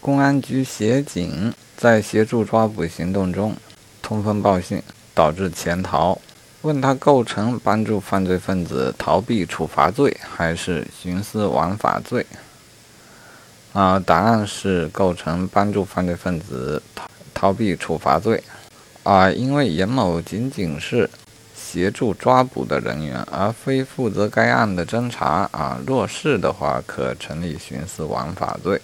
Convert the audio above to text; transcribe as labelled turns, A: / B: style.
A: 公安局协警在协助抓捕行动中通风报信，导致潜逃。问他构成帮助犯罪分子逃避处罚罪还是徇私枉法罪？啊，答案是构成帮助犯罪分子逃逃避处罚罪。啊，因为严某仅仅是协助抓捕的人员，而非负责该案的侦查。啊，若是的话，可成立徇私枉法罪。